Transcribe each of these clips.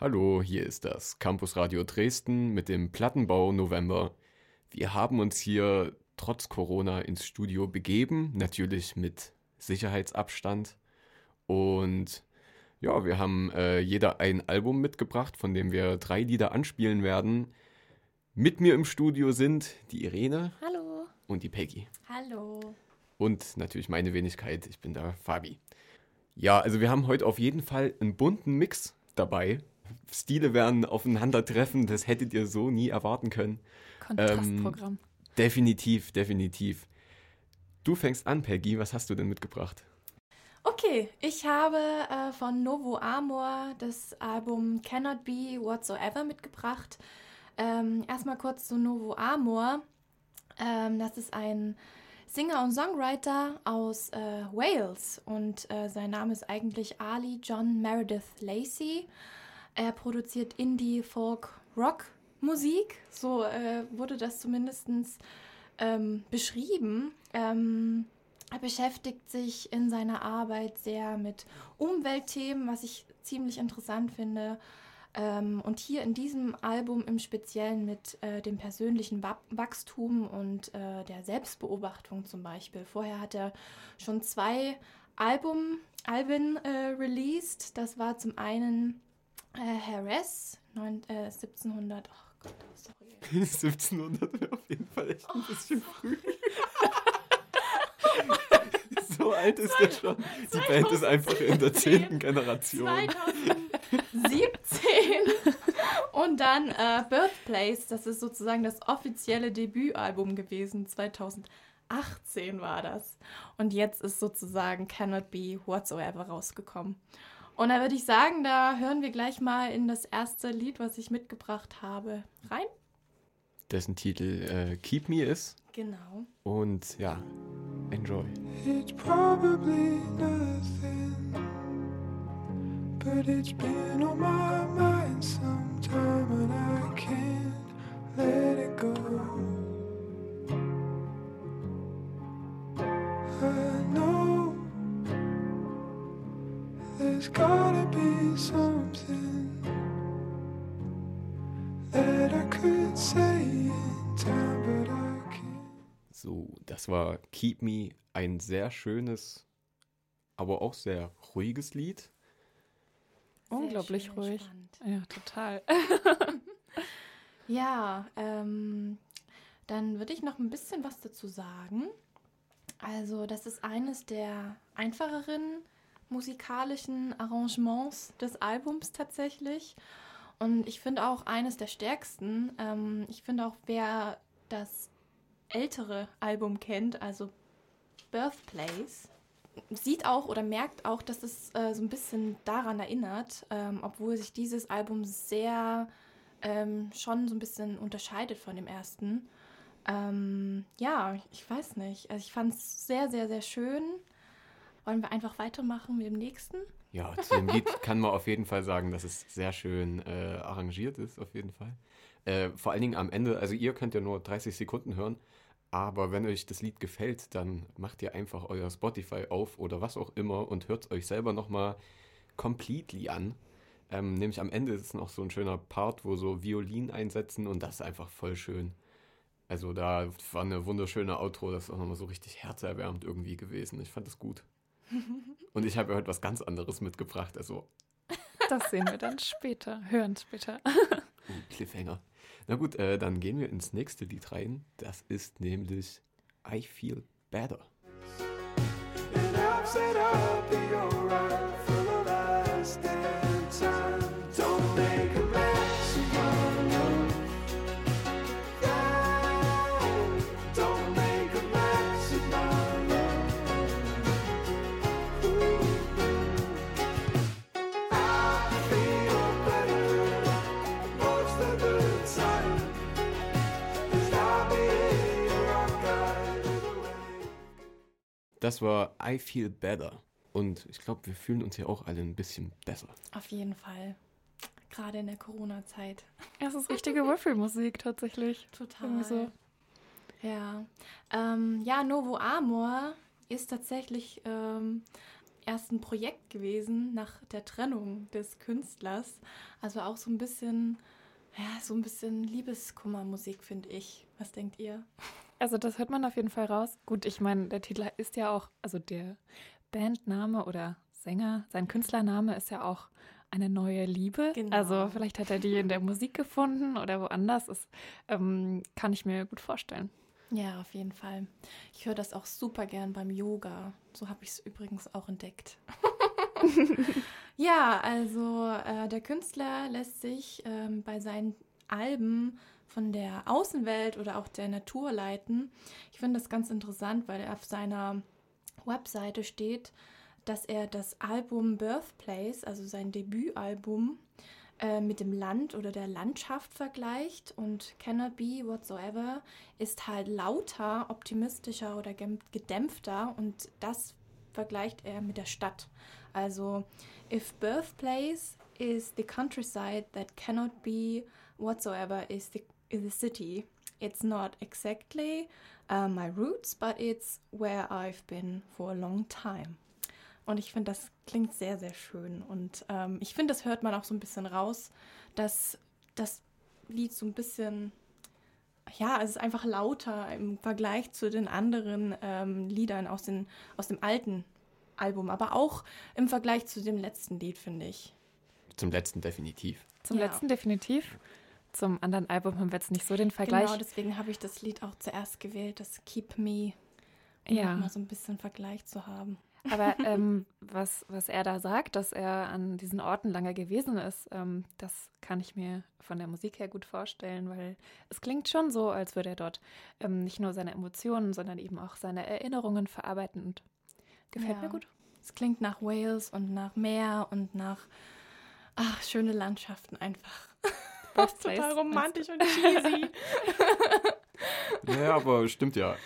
Hallo, hier ist das Campus Radio Dresden mit dem Plattenbau November. Wir haben uns hier trotz Corona ins Studio begeben, natürlich mit Sicherheitsabstand. Und ja, wir haben äh, jeder ein Album mitgebracht, von dem wir drei Lieder anspielen werden. Mit mir im Studio sind die Irene. Hallo. Und die Peggy. Hallo. Und natürlich meine Wenigkeit, ich bin der Fabi. Ja, also wir haben heute auf jeden Fall einen bunten Mix dabei. Stile werden aufeinandertreffen, das hättet ihr so nie erwarten können. Kontrastprogramm. Ähm, definitiv, definitiv. Du fängst an, Peggy. Was hast du denn mitgebracht? Okay, ich habe äh, von Novo Amor das Album Cannot Be Whatsoever mitgebracht. Ähm, erstmal kurz zu Novo Amor. Ähm, das ist ein Singer und Songwriter aus äh, Wales und äh, sein Name ist eigentlich Ali John Meredith Lacey. Er produziert Indie, Folk, Rock Musik, so äh, wurde das zumindest ähm, beschrieben. Ähm, er beschäftigt sich in seiner Arbeit sehr mit Umweltthemen, was ich ziemlich interessant finde. Ähm, und hier in diesem Album im Speziellen mit äh, dem persönlichen Wachstum und äh, der Selbstbeobachtung zum Beispiel. Vorher hat er schon zwei Album, Alben äh, released. Das war zum einen äh, Harris, neun, äh, 1700. Oh Gott, sorry. 1700 wäre auf jeden Fall echt ein oh, bisschen früh. so alt ist der schon. Die Band ist einfach in der zehnten Generation. 2017. Und dann äh, Birthplace, das ist sozusagen das offizielle Debütalbum gewesen. 2018 war das. Und jetzt ist sozusagen Cannot Be Whatsoever rausgekommen. Und da würde ich sagen, da hören wir gleich mal in das erste Lied, was ich mitgebracht habe, rein. Dessen Titel äh, Keep Me ist. Genau. Und ja, enjoy. It's probably nothing, but it's been on my mind sometime and I War Keep Me, ein sehr schönes, aber auch sehr ruhiges Lied. Unglaublich schön, ruhig. Spannend. Ja, total. ja, ähm, dann würde ich noch ein bisschen was dazu sagen. Also, das ist eines der einfacheren musikalischen Arrangements des Albums tatsächlich. Und ich finde auch eines der stärksten. Ähm, ich finde auch, wer das ältere Album kennt, also Birthplace, sieht auch oder merkt auch, dass es äh, so ein bisschen daran erinnert, ähm, obwohl sich dieses Album sehr ähm, schon so ein bisschen unterscheidet von dem ersten. Ähm, ja, ich weiß nicht. Also ich fand es sehr, sehr, sehr schön. Wollen wir einfach weitermachen mit dem nächsten? Ja, zu dem Lied kann man auf jeden Fall sagen, dass es sehr schön äh, arrangiert ist, auf jeden Fall. Äh, vor allen Dingen am Ende, also ihr könnt ja nur 30 Sekunden hören, aber wenn euch das Lied gefällt, dann macht ihr einfach euer Spotify auf oder was auch immer und hört es euch selber nochmal completely an. Ähm, nämlich am Ende ist es noch so ein schöner Part, wo so Violin einsetzen und das ist einfach voll schön. Also da war eine wunderschöne Outro, das ist auch nochmal so richtig herzerwärmend irgendwie gewesen. Ich fand das gut. Und ich habe heute was ganz anderes mitgebracht. Also. Das sehen wir dann später, hören später. Uh, Cliffhanger. Na gut, äh, dann gehen wir ins nächste Lied rein. Das ist nämlich I Feel Better. And I've set up Das war I Feel Better. Und ich glaube, wir fühlen uns ja auch alle ein bisschen besser. Auf jeden Fall. Gerade in der Corona-Zeit. Es ist richtige Würfelmusik tatsächlich. Total. So. Ja. Ähm, ja, Novo Amor ist tatsächlich ähm, erst ein Projekt gewesen nach der Trennung des Künstlers. Also auch so ein bisschen, ja, so ein bisschen Liebeskummermusik, finde ich. Was denkt ihr? Also das hört man auf jeden Fall raus. Gut, ich meine, der Titel ist ja auch, also der Bandname oder Sänger, sein Künstlername ist ja auch eine neue Liebe. Genau. Also vielleicht hat er die in der Musik gefunden oder woanders. Das ähm, kann ich mir gut vorstellen. Ja, auf jeden Fall. Ich höre das auch super gern beim Yoga. So habe ich es übrigens auch entdeckt. ja, also äh, der Künstler lässt sich ähm, bei seinen Alben von der Außenwelt oder auch der Natur leiten. Ich finde das ganz interessant, weil er auf seiner Webseite steht, dass er das Album Birthplace, also sein Debütalbum, äh, mit dem Land oder der Landschaft vergleicht und Cannot Be Whatsoever ist halt lauter, optimistischer oder gedämpfter und das vergleicht er mit der Stadt. Also, if birthplace is the countryside that cannot be whatsoever is the, the city, it's not exactly uh, my roots, but it's where I've been for a long time. Und ich finde, das klingt sehr, sehr schön. Und ähm, ich finde, das hört man auch so ein bisschen raus, dass das Lied so ein bisschen, ja, es ist einfach lauter im Vergleich zu den anderen ähm, Liedern aus, den, aus dem alten Album, aber auch im Vergleich zu dem letzten Lied, finde ich. Zum letzten definitiv. Zum Ja. letzten definitiv. Zum anderen Album haben wir jetzt nicht so den Vergleich. Genau, deswegen habe ich das Lied auch zuerst gewählt, das Keep Me, um Ja. mal so ein bisschen Vergleich zu haben. Aber ähm, was, was er da sagt, dass er an diesen Orten lange gewesen ist, ähm, das kann ich mir von der Musik her gut vorstellen, weil es klingt schon so, als würde er dort ähm, nicht nur seine Emotionen, sondern eben auch seine Erinnerungen verarbeiten und gefällt Ja. mir gut. Es klingt nach Wales und nach Meer und nach ach, schöne Landschaften einfach. Birthplace, Total meinst romantisch und cheesy. Ja, aber stimmt ja.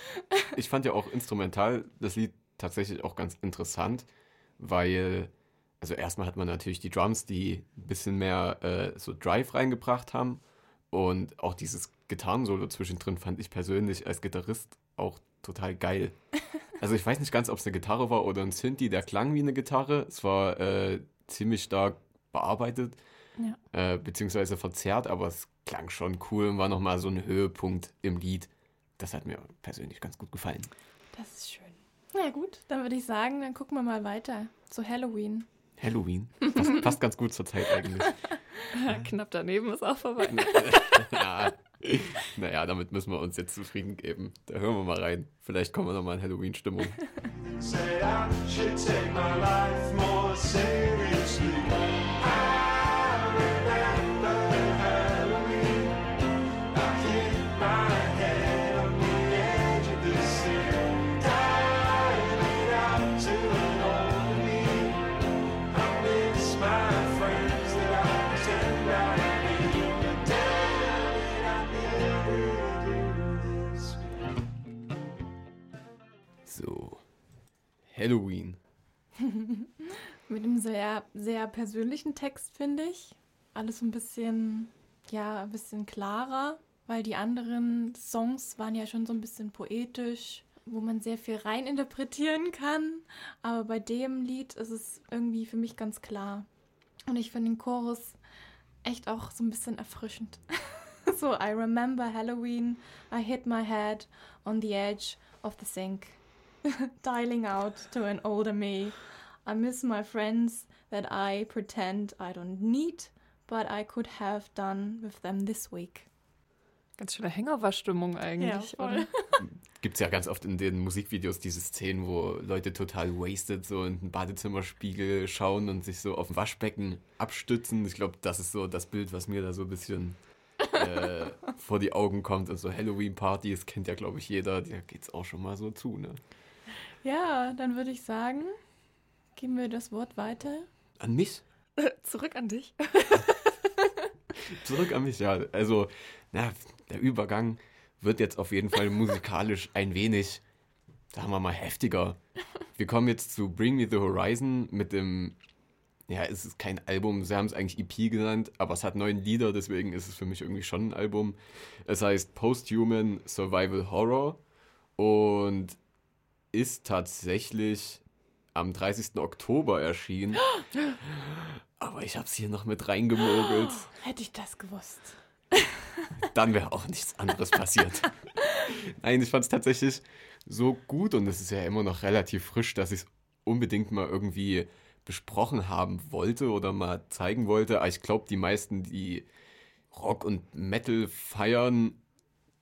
Ich fand ja auch instrumental das Lied tatsächlich auch ganz interessant, weil, also erstmal hat man natürlich die Drums, die ein bisschen mehr äh, so Drive reingebracht haben und auch dieses Gitarrensolo zwischendrin fand ich persönlich als Gitarrist auch total geil. Also ich weiß nicht ganz, ob es eine Gitarre war oder ein Synthi, der klang wie eine Gitarre. Es war äh, ziemlich stark bearbeitet, Ja. äh, beziehungsweise verzerrt, aber es klang schon cool und war nochmal so ein Höhepunkt im Lied. Das hat mir persönlich ganz gut gefallen. Das ist schön. Na gut, dann würde ich sagen, dann gucken wir mal weiter zu Halloween. Halloween. Passt, passt ganz gut zur Zeit eigentlich. Knapp daneben ist auch vorbei. ja. Naja, damit müssen wir uns jetzt zufrieden geben. Da hören wir mal rein. Vielleicht kommen wir nochmal in Halloween-Stimmung. Halloween. Mit einem sehr, sehr persönlichen Text, finde ich. Alles ein bisschen, ja, ein bisschen klarer, weil die anderen Songs waren ja schon so ein bisschen poetisch, wo man sehr viel reininterpretieren kann. Aber bei dem Lied ist es irgendwie für mich ganz klar. Und ich finde den Chorus echt auch so ein bisschen erfrischend. so, I remember Halloween, I hit my head on the edge of the sink, dialing out to an older me. I miss my friends that I pretend I don't need, but I could have done with them this week. Ganz schöne Hangover-Stimmung eigentlich, oder? Gibt es ja ganz oft in den Musikvideos diese Szenen, wo Leute total wasted so in den Badezimmerspiegel schauen und sich so auf dem Waschbecken abstützen. Ich glaube, das ist so das Bild, was mir da so ein bisschen äh, vor die Augen kommt. Und so Halloween-Partys kennt ja, glaube ich, jeder. Da geht es auch schon mal so zu, ne? Ja, dann würde ich sagen, geben wir das Wort weiter. An mich? Zurück an dich. Zurück an mich, ja. Also, na, der Übergang wird jetzt auf jeden Fall musikalisch ein wenig, sagen wir mal, heftiger. Wir kommen jetzt zu Bring Me the Horizon mit dem, ja, es ist kein Album, sie haben es eigentlich EP genannt, aber es hat neun Lieder, deswegen ist es für mich irgendwie schon ein Album. Es heißt Posthuman Survival Horror und ist tatsächlich am 30. Oktober erschien. Aber ich habe es hier noch mit reingemogelt. Hätte ich das gewusst. Dann wäre auch nichts anderes passiert. Nein, ich fand es tatsächlich so gut und es ist ja immer noch relativ frisch, dass ich es unbedingt mal irgendwie besprochen haben wollte oder mal zeigen wollte. Aber ich glaube, die meisten, die Rock und Metal feiern,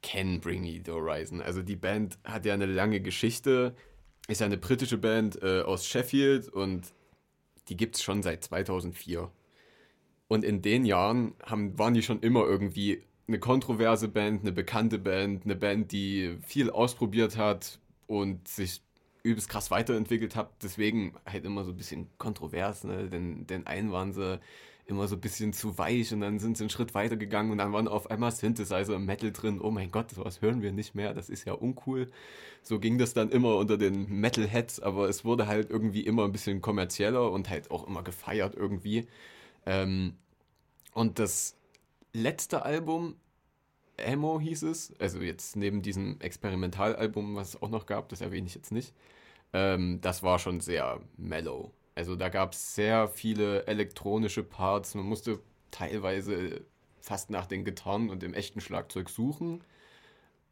kennen Bring Me the Horizon. Also die Band hat ja eine lange Geschichte, ist ja eine britische Band äh, aus Sheffield und die gibt es schon seit 2004. Und in den Jahren haben, waren die schon immer irgendwie eine kontroverse Band, eine bekannte Band, eine Band, die viel ausprobiert hat und sich übelst krass weiterentwickelt hat. Deswegen halt immer so ein bisschen kontrovers, ne? Denn, denn einen waren sie immer so ein bisschen zu weich und dann sind sie einen Schritt weiter gegangen und dann waren auf einmal Synthesizer im Metal drin. Oh mein Gott, sowas hören wir nicht mehr, das ist ja uncool. So ging das dann immer unter den Metal-Heads, aber es wurde halt irgendwie immer ein bisschen kommerzieller und halt auch immer gefeiert irgendwie. Ähm, und das letzte Album, Ammo hieß es, also jetzt neben diesem Experimentalalbum, was es auch noch gab, das erwähne ich jetzt nicht, ähm, das war schon sehr mellow. Also da gab es sehr viele elektronische Parts, man musste teilweise fast nach den Gitarren und dem echten Schlagzeug suchen.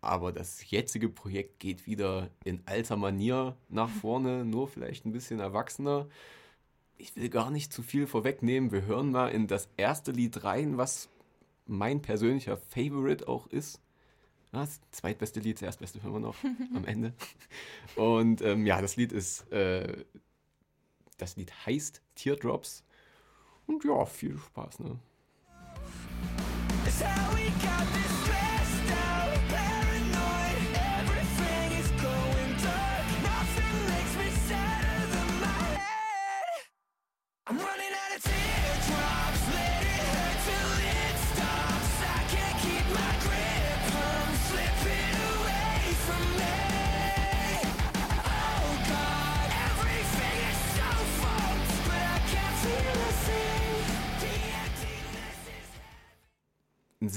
Aber das jetzige Projekt geht wieder in alter Manier nach vorne, nur vielleicht ein bisschen erwachsener. Ich will gar nicht zu viel vorwegnehmen. Wir hören mal in das erste Lied rein, was mein persönlicher Favorite auch ist. Ah, Das zweitbeste Lied, das erstbeste hören wir noch am Ende. Und ähm, ja, das Lied ist, äh, das Lied heißt Teardrops. Und ja, viel Spaß, ne? It's how we got this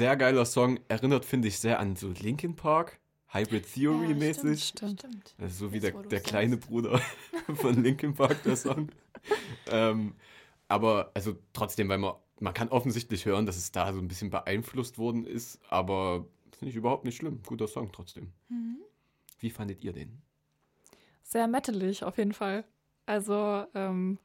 sehr geiler Song, erinnert, finde ich, sehr an so Linkin Park, Hybrid Theory Ja, mäßig. Stimmt. Stimmt. Also so wie Jetzt, der, der sagst. kleine Bruder von Linkin Park, der Song. ähm, aber also trotzdem, weil man, man kann offensichtlich hören, dass es da so ein bisschen beeinflusst worden ist, aber finde ich überhaupt nicht schlimm. Guter Song trotzdem. Mhm. Wie fandet ihr den? Sehr metalig auf jeden Fall. Also ähm,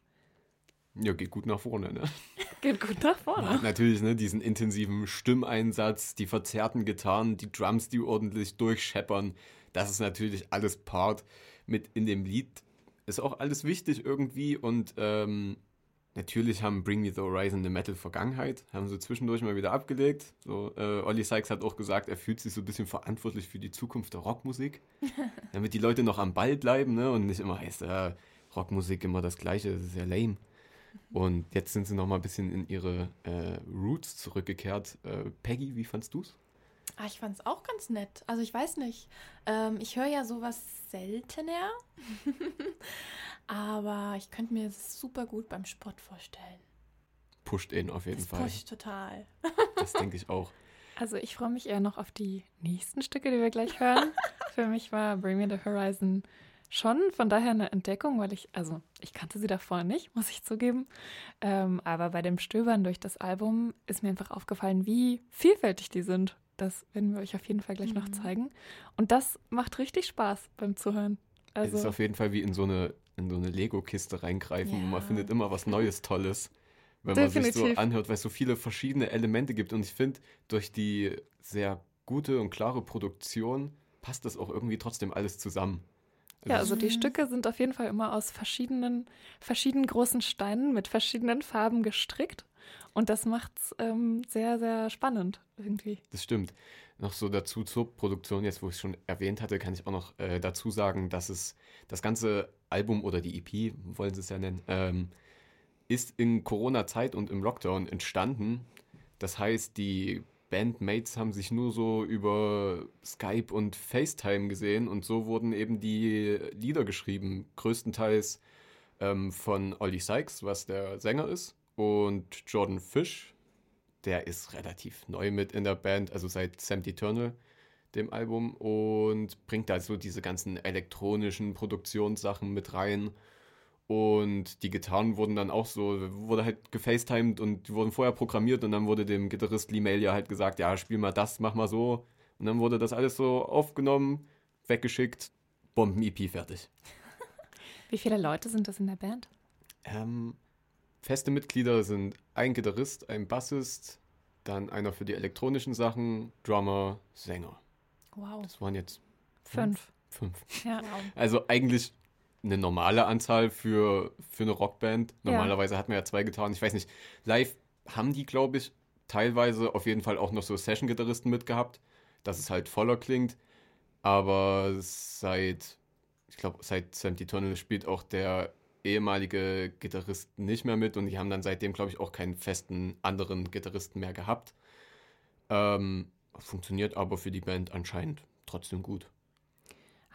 Ja, geht gut nach vorne, ne? geht gut nach vorne. hat natürlich ne, diesen intensiven Stimmeinsatz, die verzerrten Gitarren, die Drums, die ordentlich durchscheppern. Das ist natürlich alles Part mit in dem Lied. Ist auch alles wichtig irgendwie und ähm, natürlich haben Bring Me the Horizon eine Metal-Vergangenheit, haben sie zwischendurch mal wieder abgelegt. So, äh, Olli Sykes hat auch gesagt, er fühlt sich so ein bisschen verantwortlich für die Zukunft der Rockmusik, damit die Leute noch am Ball bleiben ne, und nicht immer heißt, äh, Rockmusik immer das Gleiche, das ist ja lame. Und jetzt sind sie noch mal ein bisschen in ihre äh, Roots zurückgekehrt. Äh, Peggy, wie fandst du's? Ah, ich fand es auch ganz nett. Also ich weiß nicht. Ähm, ich höre ja sowas seltener. Aber ich könnte mir das super gut beim Sport vorstellen. Pusht ihn auf jeden Das Fall. pusht total. Das denke ich auch. Also ich freue mich eher noch auf die nächsten Stücke, die wir gleich hören. Für mich war Bring Me the Horizon schon von daher eine Entdeckung, weil ich, also ich kannte sie davor nicht, muss ich zugeben. Ähm, aber bei dem Stöbern durch das Album ist mir einfach aufgefallen, wie vielfältig die sind. Das werden wir euch auf jeden Fall gleich noch Mhm. zeigen. Und das macht richtig Spaß beim Zuhören. es ist Also auf jeden Fall wie in so eine, in so eine Lego-Kiste reingreifen und man Ja. findet immer was Neues, Tolles, wenn man sich so Definitiv. anhört, weil es so viele verschiedene Elemente gibt. Und ich finde, durch die sehr gute und klare Produktion passt das auch irgendwie trotzdem alles zusammen. Ja, also die Mhm. Stücke sind auf jeden Fall immer aus verschiedenen, verschiedenen großen Steinen mit verschiedenen Farben gestrickt. Und das macht's ähm, sehr, sehr spannend irgendwie. Das stimmt. Noch so dazu zur Produktion, jetzt wo ich es schon erwähnt hatte, kann ich auch noch äh, dazu sagen, dass es das ganze Album oder die EP, wollen sie es ja nennen, ähm, ist in Corona-Zeit und im Lockdown entstanden. Das heißt, die Bandmates haben sich nur so über Skype und FaceTime gesehen und so wurden eben die Lieder geschrieben. Größtenteils ähm, von Ollie Sykes, was der Sänger ist, und Jordan Fish, der ist relativ neu mit in der Band, also seit Sam Eternal, dem Album, und bringt da so diese ganzen elektronischen Produktionssachen mit rein. Und die Gitarren wurden dann auch so, wurde halt gefacetimed und die wurden vorher programmiert und dann wurde dem Gitarrist Lee Mail ja halt gesagt, ja, spiel mal das, mach mal so. Und dann wurde das alles so aufgenommen, weggeschickt, Bomben-EP fertig. Wie viele Leute sind das in der Band? Ähm, feste Mitglieder sind ein Gitarrist, ein Bassist, dann einer für die elektronischen Sachen, Drummer, Sänger. Wow. Das waren jetzt Fünf. fünf. Ja. Also eigentlich eine normale Anzahl für, für eine Rockband. Ja. Normalerweise hat man ja zwei Gitarren. Ich weiß nicht, live haben die, glaube ich, teilweise auf jeden Fall auch noch so Session-Gitarristen mitgehabt, dass es halt voller klingt. Aber seit, ich glaube, seit Empty Tunnel spielt auch der ehemalige Gitarrist nicht mehr mit und die haben dann seitdem, glaube ich, auch keinen festen anderen Gitarristen mehr gehabt. Ähm, funktioniert aber für die Band anscheinend trotzdem gut.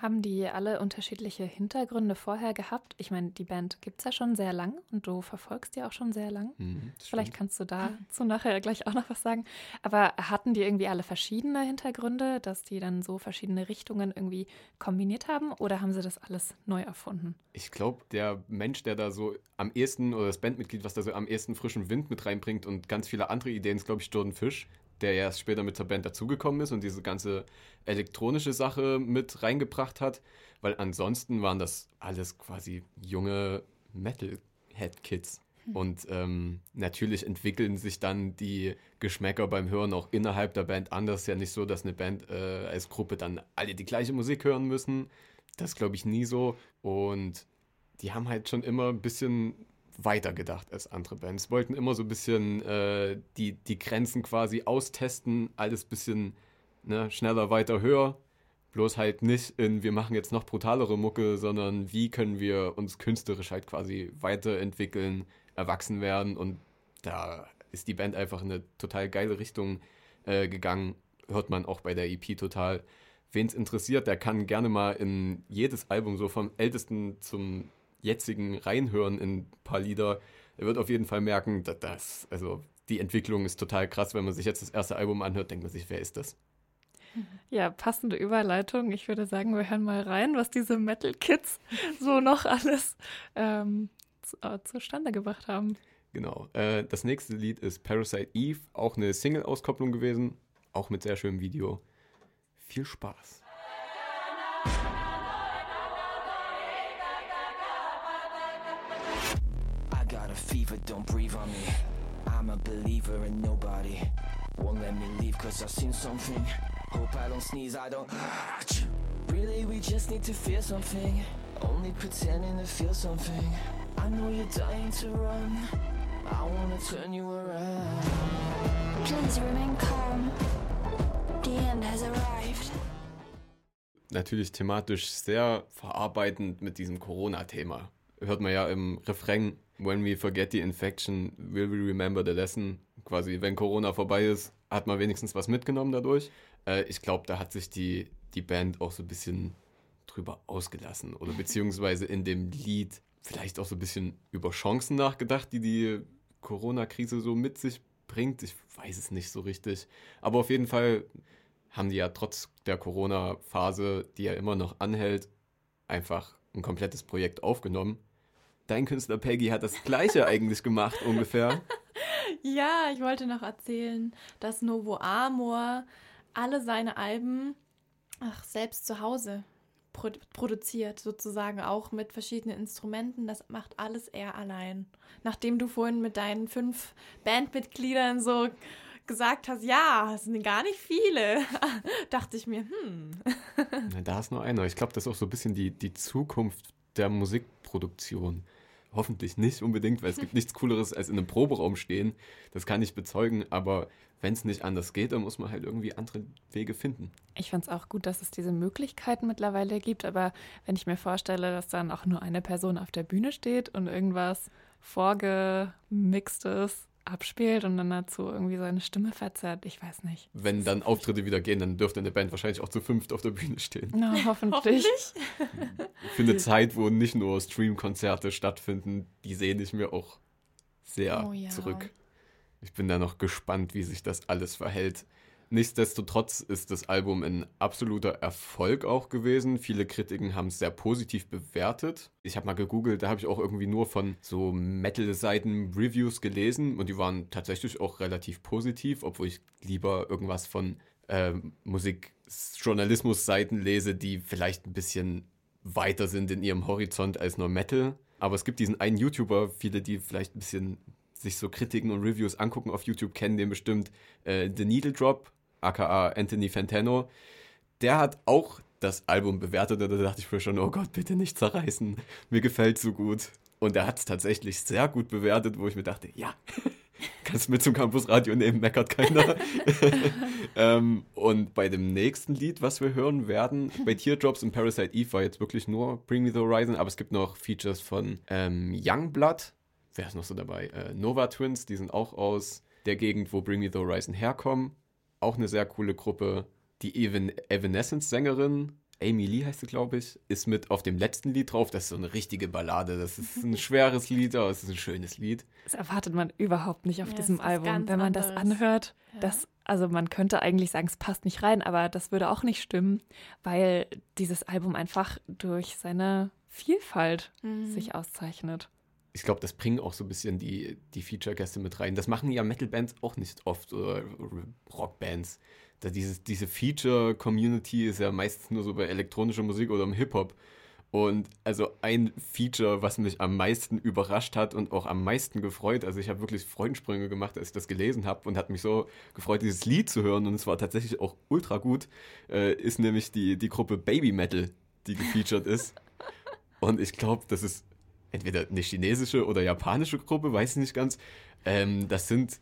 Haben die alle unterschiedliche Hintergründe vorher gehabt? Ich meine, die Band gibt es ja schon sehr lang und du verfolgst die auch schon sehr lang. Mhm, Vielleicht stimmt. kannst du dazu nachher gleich auch noch was sagen. Aber hatten die irgendwie alle verschiedene Hintergründe, dass die dann so verschiedene Richtungen irgendwie kombiniert haben? Oder haben sie das alles neu erfunden? Ich glaube, der Mensch, der da so am ehesten, oder das Bandmitglied, was da so am ehesten frischen Wind mit reinbringt und ganz viele andere Ideen, ist, glaube ich, Jordan Fish, der ja erst später mit zur Band dazugekommen ist und diese ganze elektronische Sache mit reingebracht hat. Weil ansonsten waren das alles quasi junge Metalhead-Kids. Und ähm, natürlich entwickeln sich dann die Geschmäcker beim Hören auch innerhalb der Band anders. Ja nicht so, dass eine Band äh, als Gruppe dann alle die gleiche Musik hören müssen. Das glaube ich nie so. Und die haben halt schon immer ein bisschen weiter gedacht als andere Bands. Wollten immer so ein bisschen äh, die, die Grenzen quasi austesten, alles ein bisschen ne, schneller, weiter, höher. Bloß halt nicht in, wir machen jetzt noch brutalere Mucke, sondern wie können wir uns künstlerisch halt quasi weiterentwickeln, erwachsen werden. Und da ist die Band einfach in eine total geile Richtung äh, gegangen. Hört man auch bei der EP total. Wen es interessiert, der kann gerne mal in jedes Album so vom ältesten zum jetzigen reinhören in ein paar Lieder. Er wird auf jeden Fall merken, dass das, also die Entwicklung ist total krass. Wenn man sich jetzt das erste Album anhört, denkt man sich, wer ist das? Ja, passende Überleitung. Ich würde sagen, wir hören mal rein, was diese Metal Kids so noch alles ähm, zu, äh, zustande gebracht haben. Genau. Äh, das nächste Lied ist Parasite Eve, auch eine Single-Auskopplung gewesen, auch mit sehr schönem Video. Viel Spaß. Don't breathe on me. I'm a believer in nobody. Won't let me leave cause I've seen something. Hope I don't sneeze, I don't. Really, we just need to feel something. Only pretending to feel something. I know you're dying to run. I wanna turn you around. Please remain calm. The end has arrived. Natürlich thematisch sehr verarbeitend mit diesem Corona-Thema. Hört man ja im Refrain, when we forget the infection, will we remember the lesson. Quasi, wenn Corona vorbei ist, hat man wenigstens was mitgenommen dadurch. Äh, ich glaube, da hat sich die, die Band auch so ein bisschen drüber ausgelassen. Oder beziehungsweise in dem Lied vielleicht auch so ein bisschen über Chancen nachgedacht, die die Corona-Krise so mit sich bringt. Ich weiß es nicht so richtig. Aber auf jeden Fall haben die ja trotz der Corona-Phase, die ja immer noch anhält, einfach ein komplettes Projekt aufgenommen. Dein Künstler Peggy hat das gleiche eigentlich gemacht, ungefähr. Ja, ich wollte noch erzählen, dass Novo Amor alle seine Alben ach, selbst zu Hause pro produziert, sozusagen auch mit verschiedenen Instrumenten. Das macht alles er allein. Nachdem du vorhin mit deinen fünf Bandmitgliedern so gesagt hast, ja, es sind gar nicht viele, dachte ich mir, hm, Na, da ist nur einer. Ich glaube, das ist auch so ein bisschen die, die Zukunft der Musikproduktion. Hoffentlich nicht unbedingt, weil es gibt nichts Cooleres als in einem Proberaum stehen. Das kann ich bezeugen, aber wenn es nicht anders geht, dann muss man halt irgendwie andere Wege finden. Ich finde es auch gut, dass es diese Möglichkeiten mittlerweile gibt, aber wenn ich mir vorstelle, dass dann auch nur eine Person auf der Bühne steht und irgendwas vorgemixtes abspielt und dann dazu irgendwie seine Stimme verzerrt, ich weiß nicht. Wenn dann Auftritte wieder gehen, dann dürfte eine Band wahrscheinlich auch zu fünft auf der Bühne stehen. Na, hoffentlich. Für eine Zeit, wo nicht nur Streamkonzerte stattfinden, die sehne ich mir auch sehr Oh ja. zurück. Ich bin da noch gespannt, wie sich das alles verhält. Nichtsdestotrotz ist das Album ein absoluter Erfolg auch gewesen. Viele Kritiken haben es sehr positiv bewertet. Ich habe mal gegoogelt, da habe ich auch irgendwie nur von so Metal-Seiten Reviews gelesen und die waren tatsächlich auch relativ positiv, obwohl ich lieber irgendwas von ähm, Musikjournalismus-Seiten lese, die vielleicht ein bisschen weiter sind in ihrem Horizont als nur Metal. Aber es gibt diesen einen YouTuber, viele, die vielleicht ein bisschen sich so Kritiken und Reviews angucken auf YouTube, kennen den bestimmt, äh, The Needle Drop, aka Anthony Fantano. Der hat auch das Album bewertet und da dachte ich mir schon, oh Gott, bitte nicht zerreißen. Mir gefällt so gut. Und er hat es tatsächlich sehr gut bewertet, wo ich mir dachte, ja, kannst mit zum Campusradio nehmen, meckert keiner. ähm, und bei dem nächsten Lied, was wir hören werden, bei Teardrops und Parasite Eve war jetzt wirklich nur Bring Me the Horizon, aber es gibt noch Features von ähm, Youngblood. Wer ist noch so dabei? Äh, Nova Twins, die sind auch aus der Gegend, wo Bring Me the Horizon herkommen. Auch eine sehr coole Gruppe. Die Evan Evanescence-Sängerin, Amy Lee heißt sie, glaube ich, ist mit auf dem letzten Lied drauf. Das ist so eine richtige Ballade. Das ist ein schweres Lied, aber es ist ein schönes Lied. Das erwartet man überhaupt nicht auf Ja, diesem Album. Wenn man das anderes. anhört, Ja. das, also man könnte eigentlich sagen, es passt nicht rein, aber das würde auch nicht stimmen, weil dieses Album einfach durch seine Vielfalt Mhm. sich auszeichnet. Ich glaube, das bringen auch so ein bisschen die, die Feature-Gäste mit rein. Das machen ja Metal-Bands auch nicht oft oder Rockbands. Diese Feature-Community ist ja meistens nur so bei elektronischer Musik oder im Hip-Hop. Und also ein Feature, was mich am meisten überrascht hat und auch am meisten gefreut, also ich habe wirklich Freudensprünge gemacht, als ich das gelesen habe und hat mich so gefreut, dieses Lied zu hören und es war tatsächlich auch ultra gut, äh, ist nämlich die, die Gruppe Baby Metal, die gefeatured ist. Und ich glaube, das ist entweder eine chinesische oder japanische Gruppe, weiß ich nicht ganz. Ähm, das sind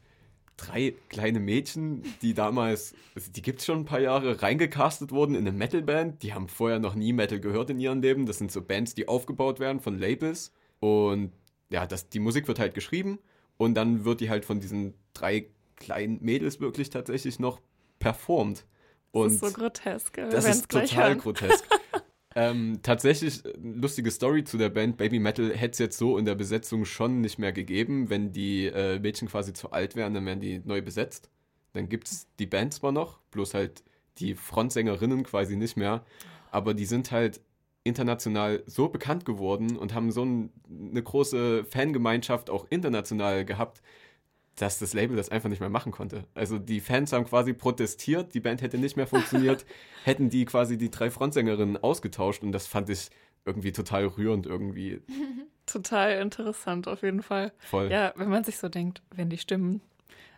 drei kleine Mädchen, die damals, also die gibt es schon ein paar Jahre, reingecastet wurden in eine Metalband. Die haben vorher noch nie Metal gehört in ihrem Leben. Das sind so Bands, die aufgebaut werden von Labels. Und ja, das, die Musik wird halt geschrieben und dann wird die halt von diesen drei kleinen Mädels wirklich tatsächlich noch performt. Und das ist so grotesk. Wir das ist total hören. grotesk. ähm, tatsächlich, äh, lustige Story zu der Band. Baby Metal hätte es jetzt so in der Besetzung schon nicht mehr gegeben. Wenn die äh, Mädchen quasi zu alt wären, dann wären die neu besetzt. Dann gibt es die Band zwar noch, bloß halt die Frontsängerinnen quasi nicht mehr. Aber die sind halt international so bekannt geworden und haben so ein, eine große Fangemeinschaft auch international gehabt, dass das Label das einfach nicht mehr machen konnte. Also die Fans haben quasi protestiert, die Band hätte nicht mehr funktioniert, hätten die quasi die drei Frontsängerinnen ausgetauscht und das fand ich irgendwie total rührend, irgendwie Total interessant auf jeden Fall. voll. Ja, wenn man sich so denkt, wenn die Stimmen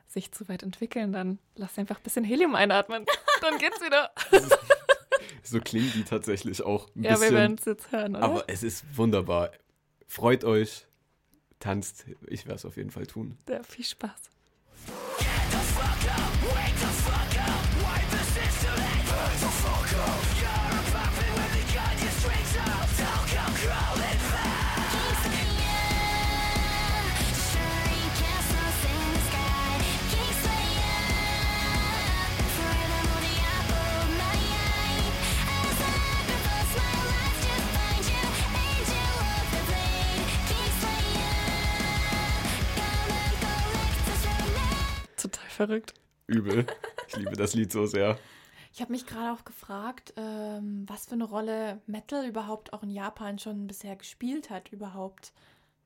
sich zu weit entwickeln, dann lass einfach ein bisschen Helium einatmen. Dann geht's wieder. So klingen die tatsächlich auch ein Ja, wir bisschen. werden es jetzt hören, oder? aber es ist wunderbar. Freut euch, tanzt. Ich werde es auf jeden Fall tun. ja, viel Spaß. Total verrückt. Übel. Ich liebe das Lied so sehr. Ich habe mich gerade auch gefragt, ähm, was für eine Rolle Metal überhaupt auch in Japan schon bisher gespielt hat überhaupt.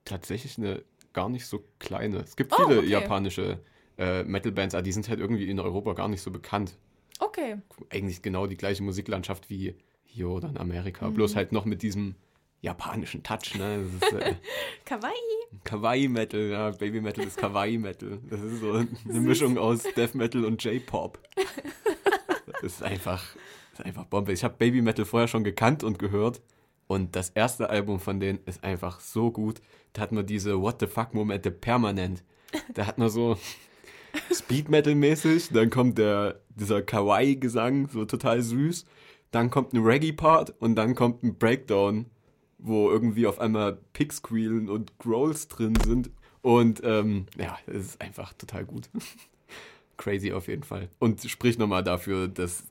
Tatsächlich eine gar nicht so kleine. Es gibt Oh, viele okay. japanische äh, Metal-Bands, aber die sind halt irgendwie in Europa gar nicht so bekannt. Okay. Eigentlich genau die gleiche Musiklandschaft wie hier oder in Amerika. Mhm. Bloß halt noch mit diesem japanischen Touch, ne? Ist äh, Kawaii. Kawaii-Metal, ja. Baby-Metal ist Kawaii-Metal. Das ist so eine Mischung aus Death Metal und J-Pop. Das ist einfach, das ist einfach Bombe. Ich habe Baby-Metal vorher schon gekannt und gehört. Und das erste Album von denen ist einfach so gut. Da hat man diese What the fuck-Momente permanent. Da hat man so Speed-Metal-mäßig, dann kommt der, dieser Kawaii-Gesang, so total süß. Dann kommt ein Reggae-Part und dann kommt ein Breakdown, wo irgendwie auf einmal Picks squealen und Growls drin sind. Und ähm, ja, es ist einfach total gut. Crazy auf jeden Fall. Und sprich nochmal dafür, dass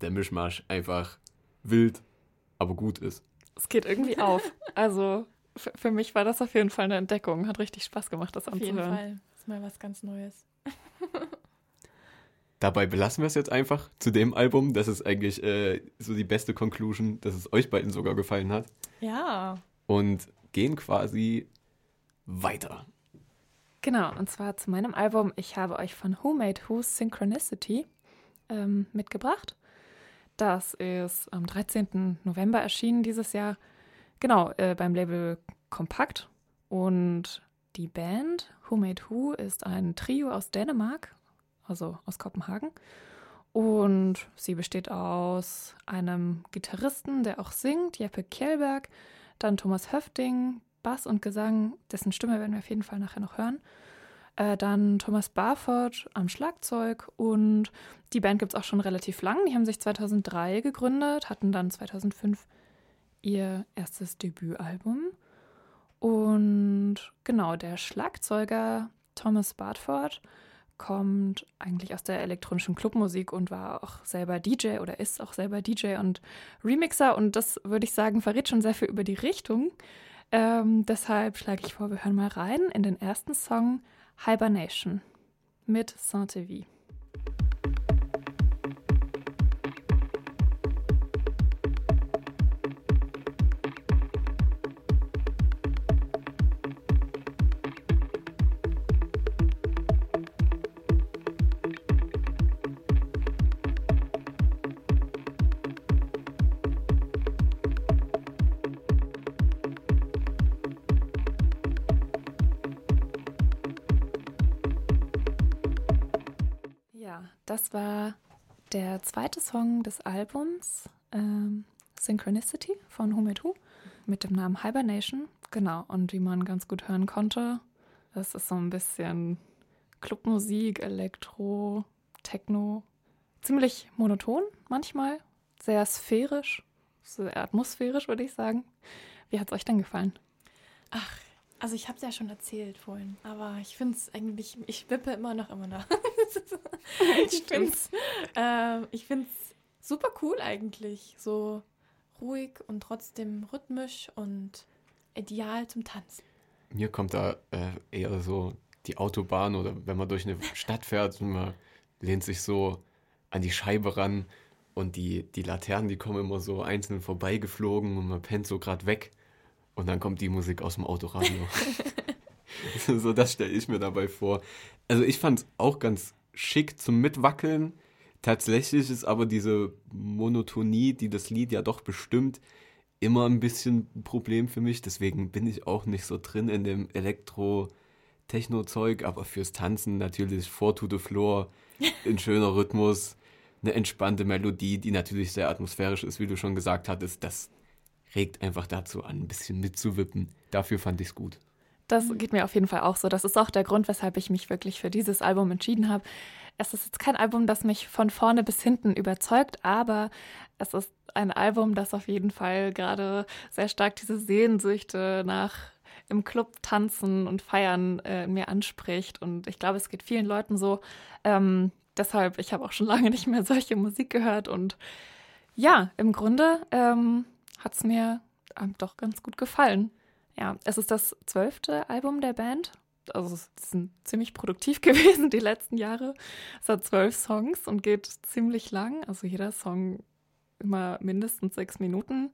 der Mischmasch einfach wild, aber gut ist. Es geht irgendwie auf. Also für mich war das auf jeden Fall eine Entdeckung. Hat richtig Spaß gemacht, das Auf jeden anzuhören. Fall. Das ist mal was ganz Neues. dabei belassen wir es jetzt einfach zu dem Album. Das ist eigentlich äh, so die beste Conclusion, dass es euch beiden sogar gefallen hat. Ja. Und gehen quasi weiter. Genau, und zwar zu meinem Album. Ich habe euch von Who Made Who Synchronicity ähm, mitgebracht. Das ist am 13. November erschienen dieses Jahr. Genau, äh, beim Label Kompakt. Und die Band Who Made Who ist ein Trio aus Dänemark, also aus Kopenhagen. Und sie besteht aus einem Gitarristen, der auch singt, Jeppe Kjellberg, dann Thomas Höfting, Bass und Gesang, dessen Stimme werden wir auf jeden Fall nachher noch hören. Äh, dann Thomas Barford am Schlagzeug und die Band gibt es auch schon relativ lang. Die haben sich 2003 gegründet, hatten dann 2005 ihr erstes Debütalbum. Und genau, der Schlagzeuger Thomas Barford kommt eigentlich aus der elektronischen Clubmusik und war auch selber DJ oder ist auch selber DJ und Remixer. Und das würde ich sagen, verrät schon sehr viel über die Richtung. Ähm, deshalb schlage ich vor, wir hören mal rein in den ersten Song Hibernation mit Saint-Evie. Das war der zweite Song des Albums ähm, Synchronicity von Who Made Who mit dem Namen Hibernation. Genau, und wie man ganz gut hören konnte, das ist so ein bisschen Clubmusik, Elektro, Techno. Ziemlich monoton manchmal, sehr sphärisch, sehr atmosphärisch, würde ich sagen. Wie hat es euch denn gefallen? Ach, also ich habe es ja schon erzählt vorhin, aber ich finde es eigentlich, ich wippe immer noch immer noch. ich finde es ich find's super cool eigentlich, so ruhig und trotzdem rhythmisch und ideal zum Tanzen. Mir kommt da äh, eher so die Autobahn oder wenn man durch eine Stadt fährt und man lehnt sich so an die Scheibe ran und die, die Laternen, die kommen immer so einzeln vorbeigeflogen und man pennt so gerade weg und dann kommt die Musik aus dem Autoradio. so, das stelle ich mir dabei vor. Also ich fand es auch ganz schick zum Mitwackeln. Tatsächlich ist aber diese Monotonie, die das Lied ja doch bestimmt, immer ein bisschen ein Problem für mich. Deswegen bin ich auch nicht so drin in dem Elektro-Techno-Zeug. Aber fürs Tanzen natürlich Four to the Floor, ein schöner Rhythmus, eine entspannte Melodie, die natürlich sehr atmosphärisch ist, wie du schon gesagt hattest. Das regt einfach dazu an, ein bisschen mitzuwippen. Dafür fand ich es gut. Das geht mir auf jeden Fall auch so. Das ist auch der Grund, weshalb ich mich wirklich für dieses Album entschieden habe. Es ist jetzt kein Album, das mich von vorne bis hinten überzeugt, aber es ist ein Album, das auf jeden Fall gerade sehr stark diese Sehnsüchte nach im Club tanzen und feiern äh, mir anspricht. Und ich glaube, es geht vielen Leuten so. Ähm, deshalb, ich habe auch schon lange nicht mehr solche Musik gehört. Und ja, im Grunde ähm, hat es mir ähm, doch ganz gut gefallen. Ja, es ist das zwölfte Album der Band. Also es sind ziemlich produktiv gewesen die letzten Jahre. Es hat zwölf Songs und geht ziemlich lang. Also jeder Song immer mindestens sechs Minuten.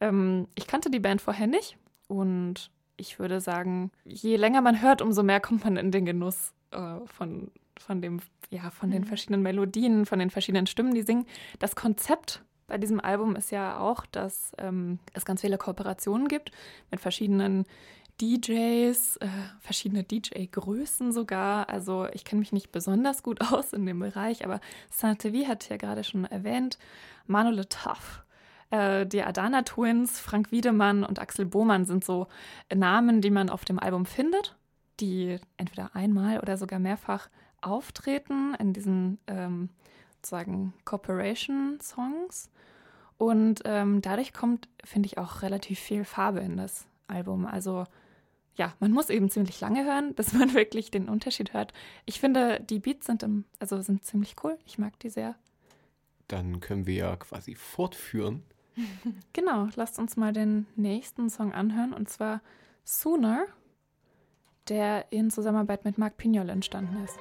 Ähm, ich kannte die Band vorher nicht und ich würde sagen, je länger man hört, umso mehr kommt man in den Genuss äh, von, von dem, ja, von den Mhm. verschiedenen Melodien, von den verschiedenen Stimmen, die singen. Das Konzept bei diesem Album ist ja auch, dass ähm, es ganz viele Kooperationen gibt mit verschiedenen DJs, äh, verschiedene DJ-Größen sogar. Also ich kenne mich nicht besonders gut aus in dem Bereich, aber Saint-Evie hat ja gerade schon erwähnt, Manu Le Tough. Äh, die Adana Twins, Frank Wiedemann und Axel Bohmann sind so Namen, die man auf dem Album findet, die entweder einmal oder sogar mehrfach auftreten in diesen ähm, sozusagen Corporation-Songs. Und ähm, dadurch kommt, finde ich, auch relativ viel Farbe in das Album. Also ja, man muss eben ziemlich lange hören, bis man wirklich den Unterschied hört. Ich finde, die Beats sind, im, also sind ziemlich cool. Ich mag die sehr. Dann können wir ja quasi fortführen. Genau, lasst uns mal den nächsten Song anhören und zwar Sooner, der in Zusammenarbeit mit Marc Pignol entstanden ist.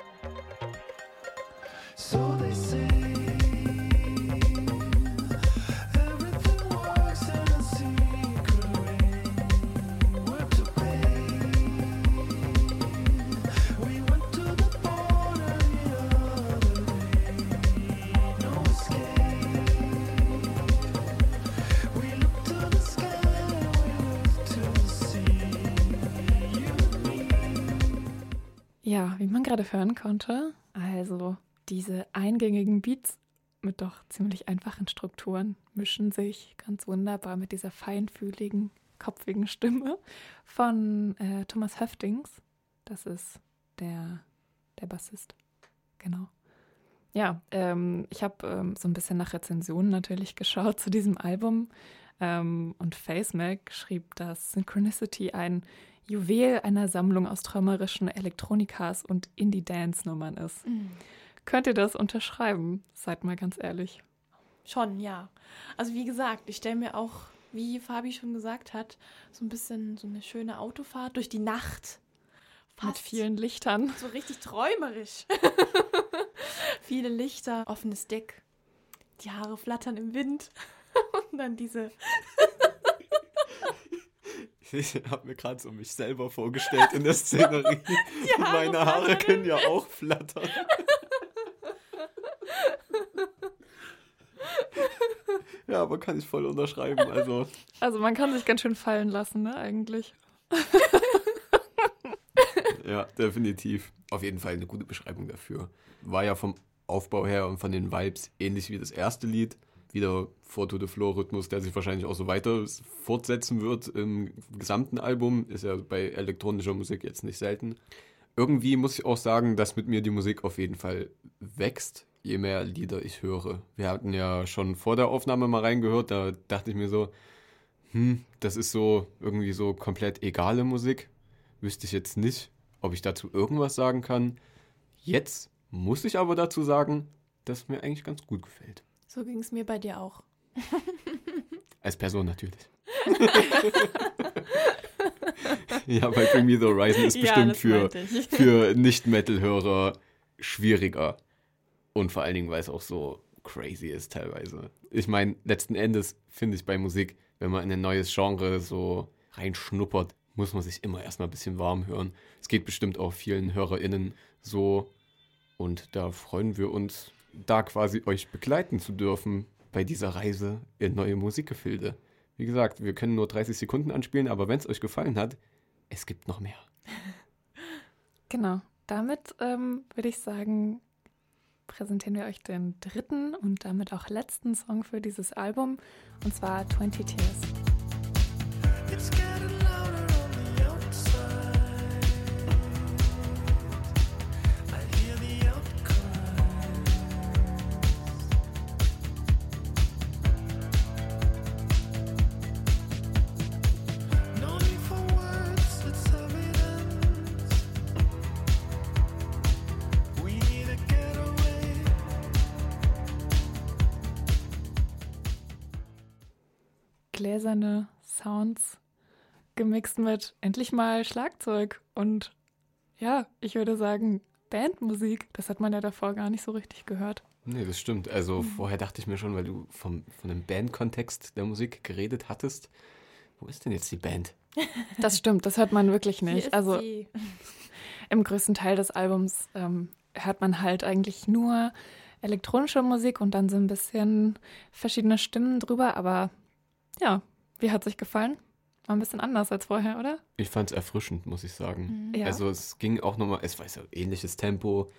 Ja, wie man gerade hören konnte, also diese eingängigen Beats mit doch ziemlich einfachen Strukturen mischen sich ganz wunderbar mit dieser feinfühligen, kopfigen Stimme von äh, Thomas Höftings. Das ist der, der Bassist. Genau. Ja, ähm, ich habe ähm, so ein bisschen nach Rezensionen natürlich geschaut zu diesem Album. Ähm, und FaceMac schrieb, dass Synchronicity ein Juwel einer Sammlung aus träumerischen Elektronikas und Indie-Dance-Nummern ist. Könnt ihr das unterschreiben? Seid mal ganz ehrlich. Schon, ja. Also wie gesagt, ich stelle mir auch, wie Fabi schon gesagt hat, so ein bisschen so eine schöne Autofahrt durch die Nacht. Mit Fast vielen Lichtern. So richtig träumerisch. Viele Lichter, offenes Deck, die Haare flattern im Wind. Und dann diese. Ich habe mir gerade so mich selber vorgestellt in der Szenerie. Haare Meine Haare können ja auch flattern. Ja, aber kann ich voll unterschreiben. Also, Also man kann sich ganz schön fallen lassen, ne, eigentlich. ja, definitiv. Auf jeden Fall eine gute Beschreibung dafür. War ja vom Aufbau her und von den Vibes ähnlich wie das erste Lied. Wieder Foto de Floor-Rhythmus, der sich wahrscheinlich auch so weiter fortsetzen wird im gesamten Album. Ist ja bei elektronischer Musik jetzt nicht selten. Irgendwie muss ich auch sagen, dass mit mir die Musik auf jeden Fall wächst, je mehr Lieder ich höre. Wir hatten ja schon vor der Aufnahme mal reingehört, da dachte ich mir so, hm, das ist so irgendwie so komplett egale Musik. Wüsste ich jetzt nicht, ob ich dazu irgendwas sagen kann. Jetzt muss ich aber dazu sagen, dass mir eigentlich ganz gut gefällt. So ging es mir bei dir auch. Als Person natürlich. ja, bei Bring Me the Horizon ist bestimmt für, für Nicht-Metal-Hörer schwieriger. Und vor allen Dingen, weil es auch so crazy ist teilweise. Ich meine, letzten Endes finde ich bei Musik, wenn man in ein neues Genre so reinschnuppert, muss man sich immer erstmal ein bisschen warm hören. Es geht bestimmt auch vielen HörerInnen so. Und da freuen wir uns, da quasi euch begleiten zu dürfen bei dieser Reise in neue Musikgefilde. Wie gesagt, wir können nur 30 Sekunden anspielen, aber wenn es euch gefallen hat, es gibt noch mehr. Genau. Damit ähm, würde ich sagen, präsentieren wir euch den dritten und damit auch letzten Song für dieses Album, und zwar 20 Tears. Gläserne Sounds gemixt mit endlich mal Schlagzeug und ja, ich würde sagen Bandmusik. Das hat man ja davor gar nicht so richtig gehört. Nee, das stimmt. Also vorher dachte ich mir schon, weil du vom, von dem Bandkontext der Musik geredet hattest, wo ist denn jetzt die Band? Das stimmt, das hört man wirklich Hier nicht. ist Also sie. im größten Teil des Albums ähm, hört man halt eigentlich nur elektronische Musik und dann so ein bisschen verschiedene Stimmen drüber. Aber ja, wie hat sich gefallen? War ein bisschen anders als vorher, oder? Ich fand es erfrischend, muss ich sagen. Ja. Also es ging auch nochmal, es war ja ähnliches Tempo,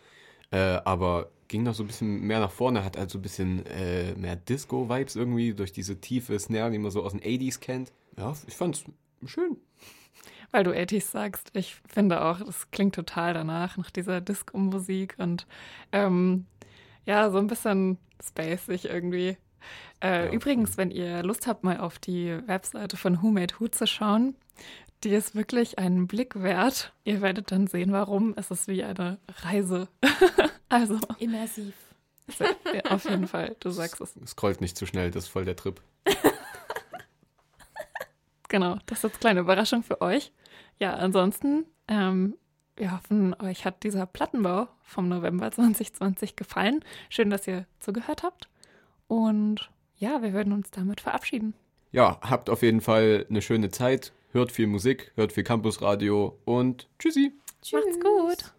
äh, aber ging noch so ein bisschen mehr nach vorne, hat also ein bisschen äh, mehr Disco-Vibes irgendwie durch diese tiefe Snare, die man so aus den 80s kennt. Ja, ich fand's schön. Weil du 80s sagst, ich finde auch, das klingt total danach, nach dieser Disco-Musik und ähm, ja, so ein bisschen spacig irgendwie. Äh, Ja. Übrigens, wenn ihr Lust habt, mal auf die Webseite von Who Made Who zu schauen, die ist wirklich einen Blick wert. Ihr werdet dann sehen, warum. Es ist wie eine Reise. also, Immersiv. ja, auf jeden Fall, du sagst es. Scrollt nicht zu schnell, das ist voll der Trip. Genau, das ist jetzt eine kleine Überraschung für euch. Ja, ansonsten, ähm, wir hoffen, euch hat dieser Plattenbau vom November 2020 gefallen. Schön, dass ihr zugehört habt. Und ja, wir würden uns damit verabschieden. Ja, habt auf jeden Fall eine schöne Zeit. Hört viel Musik, hört viel Campusradio und tschüssi. Tschüss. Macht's gut.